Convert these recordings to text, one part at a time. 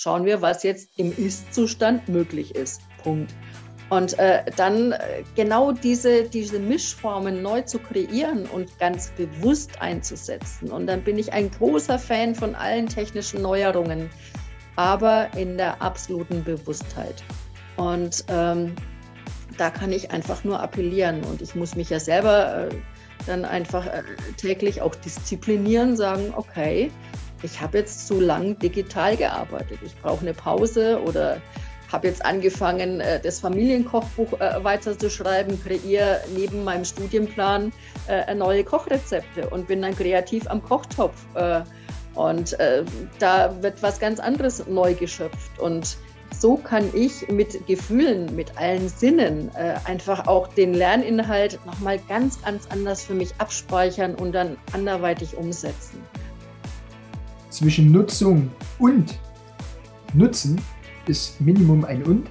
schauen wir, was jetzt im Ist-Zustand möglich ist. Punkt. Und äh, dann äh, genau diese, diese Mischformen neu zu kreieren und ganz bewusst einzusetzen. Und dann bin ich ein großer Fan von allen technischen Neuerungen, aber in der absoluten Bewusstheit. Und ähm, da kann ich einfach nur appellieren. Und ich muss mich ja selber äh, dann einfach äh, täglich auch disziplinieren, sagen, okay, ich habe jetzt zu lang digital gearbeitet. Ich brauche eine Pause oder habe jetzt angefangen, äh, das Familienkochbuch äh, weiterzuschreiben, kreiere neben meinem Studienplan äh, neue Kochrezepte und bin dann kreativ am Kochtopf. Und da wird was ganz anderes neu geschöpft. Und so kann ich mit Gefühlen, mit allen Sinnen einfach auch den Lerninhalt nochmal ganz, ganz anders für mich abspeichern und dann anderweitig umsetzen. Zwischen Nutzung und Nutzen ist Minimum ein und,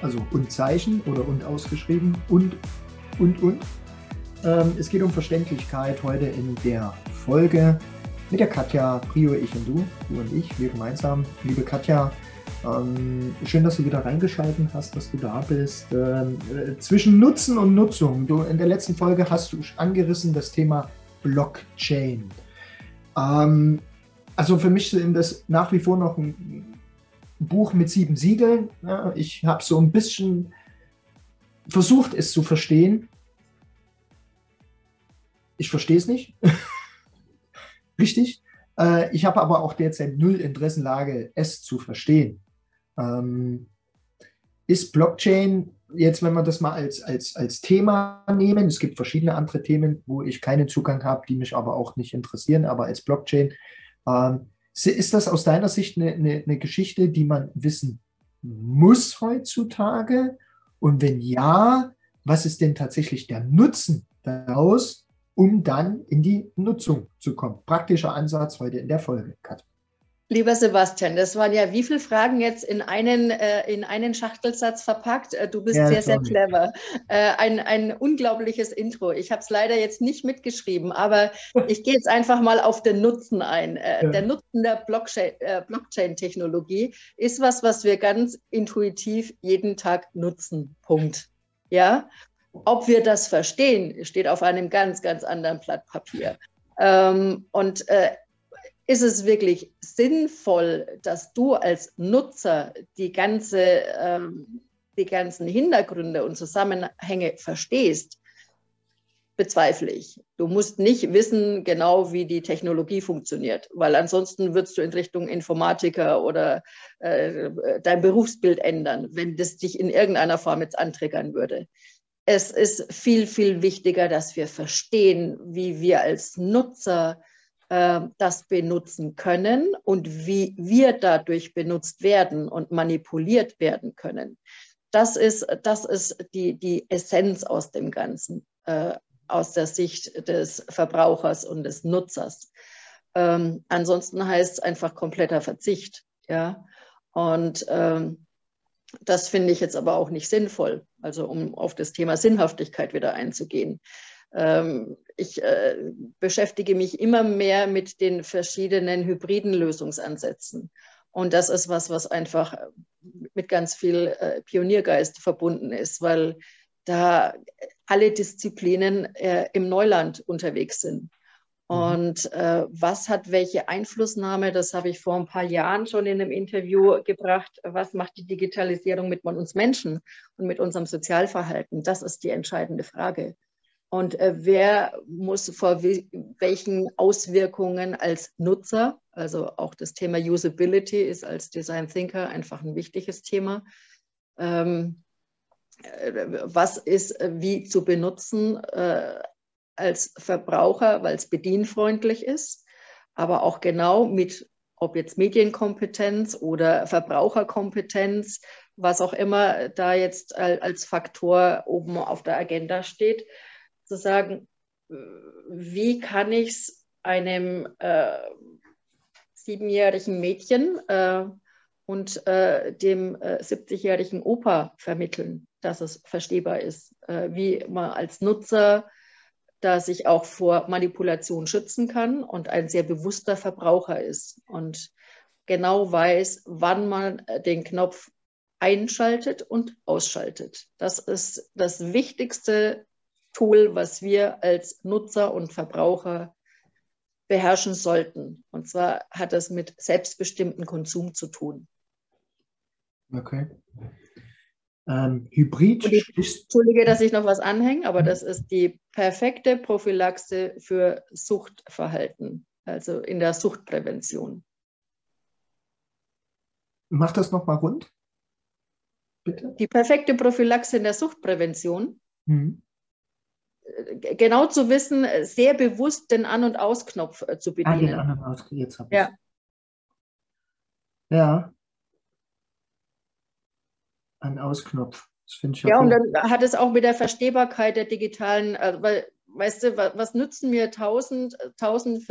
also und Zeichen oder und ausgeschrieben und, und, und. Ähm, es geht um Verständlichkeit heute in der Folge mit der Katja, Prio, ich und du, du und ich, wir gemeinsam. Liebe Katja, ähm, schön, dass du wieder reingeschaltet hast, dass du da bist. Ähm, äh, zwischen Nutzen und Nutzung. Du, in der letzten Folge hast du angerissen das Thema Blockchain. Ähm, also für mich sind das nach wie vor noch ein Buch mit sieben Siegeln. Ja, ich habe so ein bisschen versucht, es zu verstehen. Ich verstehe es nicht. Richtig. Äh, ich habe aber auch derzeit null Interessenlage, es zu verstehen. Ähm, ist Blockchain jetzt, wenn wir das mal als, als, als Thema nehmen, es gibt verschiedene andere Themen, wo ich keinen Zugang habe, die mich aber auch nicht interessieren, aber als Blockchain, ähm, ist das aus deiner Sicht eine, eine, eine Geschichte, die man wissen muss heutzutage? Und wenn ja, was ist denn tatsächlich der Nutzen daraus, um dann in die Nutzung zu kommen? Praktischer Ansatz heute in der Folge, Kat. Lieber Sebastian, das waren ja wie viele Fragen jetzt in einen, äh, in einen Schachtelsatz verpackt. Äh, du bist ja, sehr, sehr clever. Äh, ein, ein unglaubliches Intro. Ich habe es leider jetzt nicht mitgeschrieben, aber ich gehe jetzt einfach mal auf den Nutzen ein. Äh, ja. Der Nutzen der äh, Blockchain-Technologie ist was, was wir ganz intuitiv jeden Tag nutzen. Punkt. Ja? Ob wir das verstehen, steht auf einem ganz, ganz anderen Blatt Papier. Ähm, und äh, ist es wirklich sinnvoll, dass du als Nutzer die, ganze, ähm, die ganzen Hintergründe und Zusammenhänge verstehst? Bezweifle ich. Du musst nicht wissen genau, wie die Technologie funktioniert, weil ansonsten würdest du in Richtung Informatiker oder äh, dein Berufsbild ändern, wenn das dich in irgendeiner Form jetzt antriggern würde. Es ist viel, viel wichtiger, dass wir verstehen, wie wir als Nutzer äh, das benutzen können und wie wir dadurch benutzt werden und manipuliert werden können. Das ist, das ist die, die Essenz aus dem Ganzen, äh, aus der Sicht des Verbrauchers und des Nutzers. Ähm, ansonsten heißt es einfach kompletter Verzicht. Ja? Und ähm, das finde ich jetzt aber auch nicht sinnvoll, also um auf das Thema Sinnhaftigkeit wieder einzugehen. Ähm, ich äh, beschäftige mich immer mehr mit den verschiedenen hybriden Lösungsansätzen. Und das ist was, was einfach mit ganz viel äh, Pioniergeist verbunden ist, weil da alle Disziplinen äh, im Neuland unterwegs sind. Mhm. Und äh, was hat welche Einflussnahme? Das habe ich vor ein paar Jahren schon in einem Interview gebracht. Was macht die Digitalisierung mit uns Menschen und mit unserem Sozialverhalten? Das ist die entscheidende Frage und äh, wer muss vor welchen Auswirkungen als Nutzer, also auch das Thema Usability ist als Design Thinker einfach ein wichtiges Thema. Ähm, äh, was ist äh, wie zu benutzen als Verbraucher, weil es bedienfreundlich ist, aber auch genau mit, ob jetzt Medienkompetenz oder Verbraucherkompetenz, was auch immer da jetzt als Faktor oben auf der Agenda steht zu sagen, wie kann ich es einem äh, siebenjährigen Mädchen äh, und äh, dem 70-jährigen äh, Opa vermitteln, dass es verstehbar ist, äh, wie man als Nutzer da sich auch vor Manipulation schützen kann und ein sehr bewusster Verbraucher ist. Und genau weiß, wann man den Knopf einschaltet und ausschaltet. Das ist das wichtigste Tool, was wir als Nutzer und Verbraucher beherrschen sollten. Und zwar hat das mit selbstbestimmtem Konsum zu tun. Okay. Ähm, Hybrid. Ich, Entschuldige, dass ich noch was anhänge, aber das ist die perfekte Prophylaxe für Suchtverhalten, also in der Suchtprävention. Mach das nochmal rund. Bitte. Die perfekte Prophylaxe in der Suchtprävention. Mhm. Genau zu wissen, sehr bewusst den An- und Ausknopf äh, zu bedienen. Ah, den An- und Aus, jetzt habe ich Ja. Ja. Ein Ausknopf. Das finde ich ja. Ja, und dann hat es auch mit der Verstehbarkeit der digitalen, also, weil, weißt du, was, was nützen mir tausend, tausend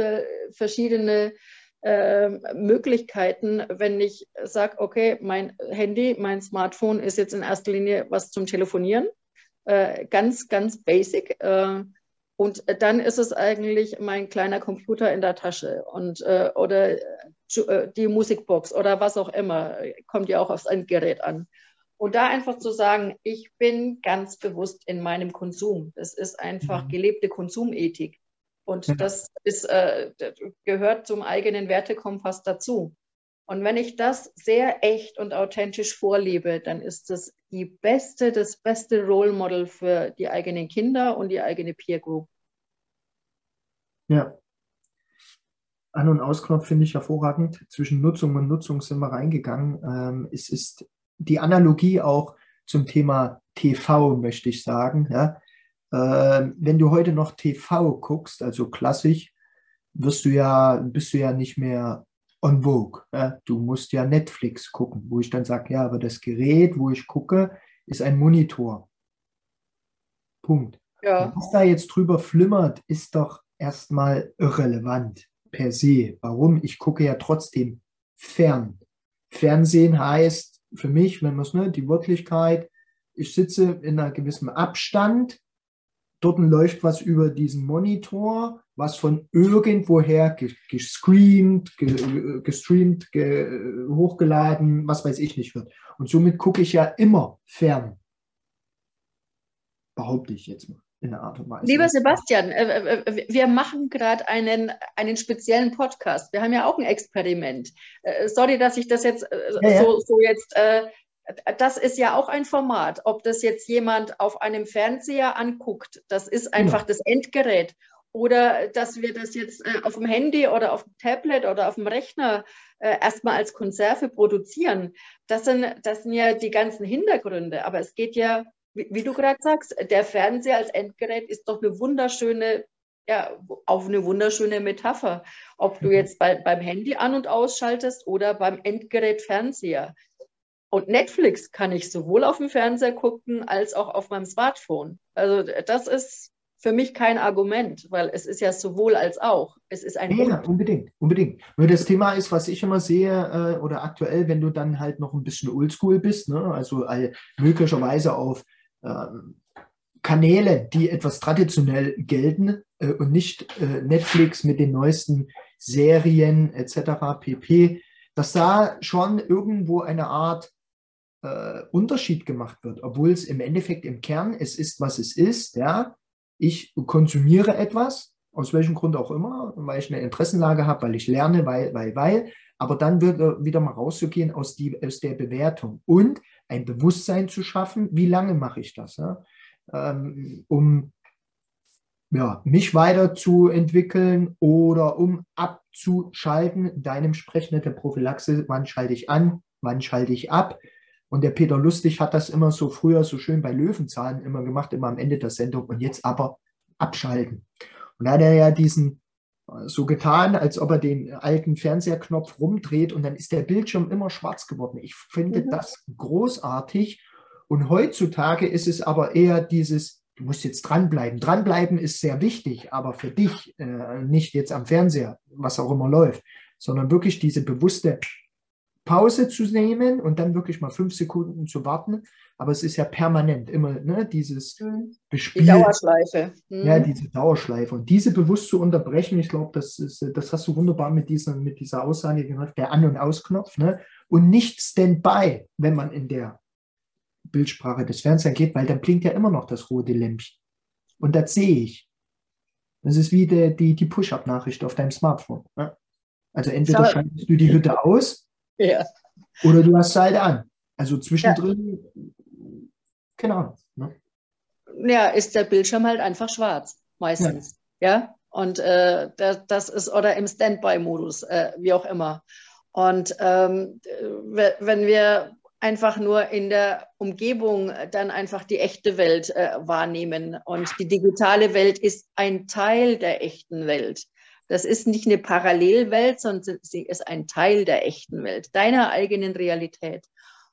verschiedene äh, Möglichkeiten, wenn ich sage, okay, mein Handy, mein Smartphone ist jetzt in erster Linie was zum Telefonieren, äh, ganz, ganz basic. Äh, und dann ist es eigentlich mein kleiner Computer in der Tasche und äh, oder äh, die Musikbox oder was auch immer, kommt ja auch aufs Endgerät an. Und da einfach zu sagen, ich bin ganz bewusst in meinem Konsum. Das ist einfach mhm. gelebte Konsumethik. Und das ist, äh, gehört zum eigenen Wertekompass dazu. Und wenn ich das sehr echt und authentisch vorlebe, dann ist das die beste, das beste Role Model für die eigenen Kinder und die eigene Peer Group. Ja. An- und Ausknopf finde ich hervorragend. Zwischen Nutzung und Nutzung sind wir reingegangen. Ähm, es ist die Analogie auch zum Thema TV, möchte ich sagen. Ja? Äh, wenn du heute noch TV guckst, also klassisch, wirst du ja, bist du ja nicht mehr on vogue. Ja? Du musst ja Netflix gucken, wo ich dann sage, ja, aber das Gerät, wo ich gucke, ist ein Monitor. Punkt. Ja. Was da jetzt drüber flimmert, ist doch erstmal irrelevant per se. Warum? Ich gucke ja trotzdem fern. Fernsehen heißt für mich, wenn man es, ne, die Wirklichkeit, ich sitze in einem gewissen Abstand Dort läuft was über diesen Monitor, was von irgendwoher gestreamt, gestreamt, hochgeladen, was weiß ich nicht wird. Und somit gucke ich ja immer fern. Behaupte ich jetzt mal in der Art und Weise. Lieber Sebastian, äh, äh, wir machen gerade einen, einen speziellen Podcast. Wir haben ja auch ein Experiment. Äh, sorry, dass ich das jetzt ja, ja. So, so, jetzt das ist ja auch ein Format. Ob das jetzt jemand auf einem Fernseher anguckt, das ist einfach ja. das Endgerät. Oder dass wir das jetzt äh, auf dem Handy oder auf dem Tablet oder auf dem Rechner äh, erstmal als Konserve produzieren. Das sind, das sind ja die ganzen Hintergründe. Aber es geht ja, wie, wie du gerade sagst, der Fernseher als Endgerät ist doch eine wunderschöne ja, auf eine wunderschöne Metapher. Ob du mhm. jetzt bei, beim Handy an- und ausschaltest oder beim Endgerät Fernseher. Und Netflix kann ich sowohl auf dem Fernseher gucken als auch auf meinem Smartphone. Also das ist für mich kein Argument, weil es ist ja sowohl als auch. Es ist ein Ja, unbedingt, unbedingt. Nur das Thema ist, was ich immer sehe, äh, oder aktuell, wenn du dann halt noch ein bisschen oldschool bist, ne? also möglicherweise auf ähm, Kanäle, die etwas traditionell gelten äh, und nicht äh, Netflix mit den neuesten Serien etc. pp, dass da schon irgendwo eine Art äh, Unterschied gemacht wird, obwohl es im Endeffekt im Kern, es ist, was es ist. Ja? Ich konsumiere etwas, aus welchem Grund auch immer, weil ich eine Interessenlage habe, weil ich lerne, weil, weil, weil. Aber dann wird wieder mal rauszugehen aus, die, aus der Bewertung und ein Bewusstsein zu schaffen, wie lange mache ich das, ja? ähm, um ja, mich weiterzuentwickeln oder um abzuschalten. In deinem Sprechnet der Prophylaxe, wann schalte ich an, wann schalte ich ab, und der Peter Lustig hat das immer so früher so schön bei Löwenzahlen immer gemacht, immer am Ende der Sendung und jetzt aber abschalten. Und da hat er ja diesen äh, so getan, als ob er den alten Fernseherknopf rumdreht und dann ist der Bildschirm immer schwarz geworden. Ich finde mhm. das großartig. Und heutzutage ist es aber eher dieses, du musst jetzt dranbleiben. Dranbleiben ist sehr wichtig, aber für dich äh, nicht jetzt am Fernseher, was auch immer läuft, sondern wirklich diese bewusste Pause zu nehmen und dann wirklich mal fünf Sekunden zu warten. Aber es ist ja permanent immer ne, dieses mhm. Bespiel. Die Dauerschleife. Mhm. Ja, diese Dauerschleife. Und diese bewusst zu unterbrechen, ich glaube, das, das hast du wunderbar mit dieser, mit dieser Aussage gemacht, der An- und Ausknopf. Ne? Und nicht Standby, wenn man in der Bildsprache des Fernsehens geht, weil dann blinkt ja immer noch das rote Lämpchen. Und das sehe ich. Das ist wie der, die, die Push-Up-Nachricht auf deinem Smartphone. Ne? Also entweder schaltest du die Hütte aus ja. oder du hast sie halt an. Also zwischendrin, ja. keine Ahnung. Ne? Ja, ist der Bildschirm halt einfach schwarz, meistens. Ja. ja? Und äh, das, das, ist, oder im Standby-Modus, äh, wie auch immer. Und ähm, wenn wir einfach nur in der Umgebung dann einfach die echte Welt äh, wahrnehmen. Und die digitale Welt ist ein Teil der echten Welt. Das ist nicht eine Parallelwelt, sondern sie ist ein Teil der echten Welt, deiner eigenen Realität.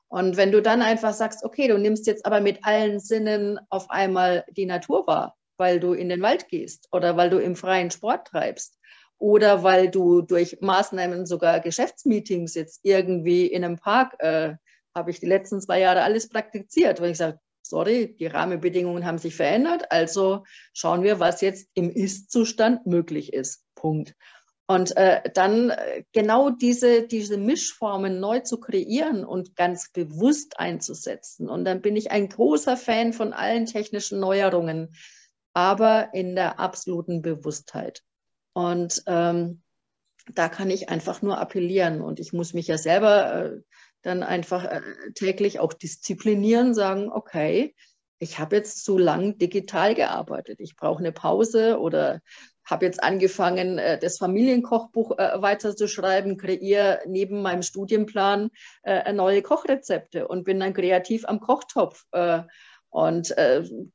Und wenn du dann einfach sagst, okay, du nimmst jetzt aber mit allen Sinnen auf einmal die Natur wahr, weil du in den Wald gehst oder weil du im freien Sport treibst oder weil du durch Maßnahmen sogar Geschäftsmeetings jetzt irgendwie in einem Park äh, habe ich die letzten zwei Jahre alles praktiziert, weil ich sage, sorry, die Rahmenbedingungen haben sich verändert, also schauen wir, was jetzt im Ist-Zustand möglich ist. Punkt. Und äh, dann äh, genau diese, diese Mischformen neu zu kreieren und ganz bewusst einzusetzen. Und dann bin ich ein großer Fan von allen technischen Neuerungen, aber in der absoluten Bewusstheit. Und ähm, da kann ich einfach nur appellieren. Und ich muss mich ja selber äh, dann einfach äh, täglich auch disziplinieren, sagen, okay, ich habe jetzt zu lang digital gearbeitet, ich brauche eine Pause oder habe jetzt angefangen, äh, das Familienkochbuch äh, weiterzuschreiben, kreiere neben meinem Studienplan neue Kochrezepte und bin dann kreativ am Kochtopf. Und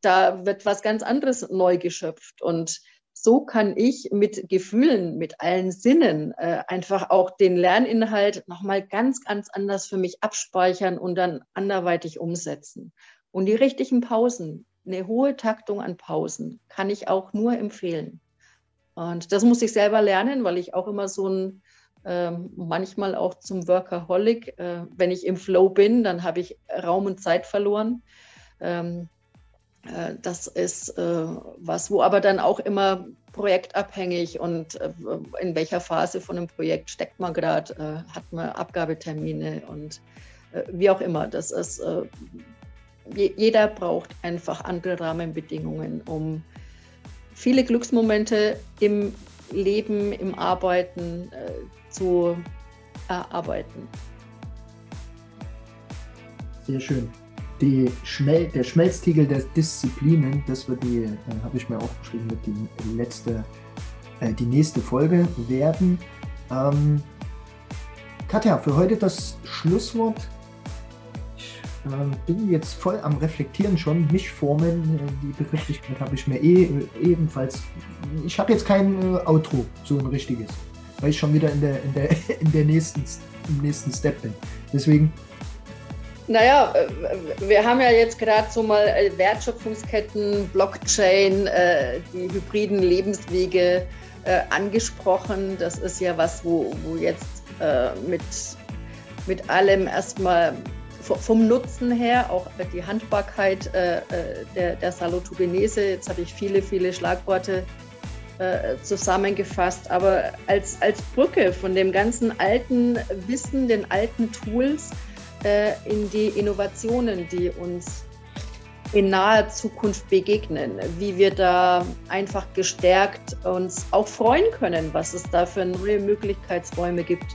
da wird was ganz anderes neu geschöpft. Und so kann ich mit Gefühlen, mit allen Sinnen äh, einfach auch den Lerninhalt nochmal ganz, ganz anders für mich abspeichern und dann anderweitig umsetzen. Und die richtigen Pausen, eine hohe Taktung an Pausen, kann ich auch nur empfehlen. Und das muss ich selber lernen, weil ich auch immer so ein, äh, manchmal auch zum Workaholic, äh, wenn ich im Flow bin, dann habe ich Raum und Zeit verloren. Ähm, äh, das ist äh, was, wo aber dann auch immer projektabhängig und äh, in welcher Phase von einem Projekt steckt man gerade, hat man Abgabetermine und wie auch immer. Das ist, jeder braucht einfach andere Rahmenbedingungen, um viele Glücksmomente im Leben, im Arbeiten zu erarbeiten. Sehr schön die Schmel der Schmelztiegel der Disziplinen, das wird die, äh, habe ich mir aufgeschrieben, wird die letzte, äh, die nächste Folge werden. Ähm, Katja, für heute das Schlusswort. Ich äh, bin jetzt voll am Reflektieren schon, Mischformen, äh, die Begrifflichkeit habe ich mir eh äh, ebenfalls. Ich habe jetzt kein äh, Outro, so ein richtiges, weil ich schon wieder in der, in der, in der nächsten, im nächsten Step bin. Deswegen naja, äh, wir haben ja jetzt gerade so mal äh, Wertschöpfungsketten, Blockchain, äh, die hybriden Lebenswege angesprochen. Das ist ja was, wo, wo jetzt mit, mit allem erstmal vom Nutzen her, auch die Handbarkeit der, der Salutogenese, jetzt habe ich viele, viele Schlagworte zusammengefasst, aber als, als Brücke von dem ganzen alten Wissen, den alten Tools, äh, in die Innovationen, die uns in naher Zukunft begegnen, wie wir da einfach gestärkt uns auch freuen können, was es da für neue Möglichkeitsräume gibt.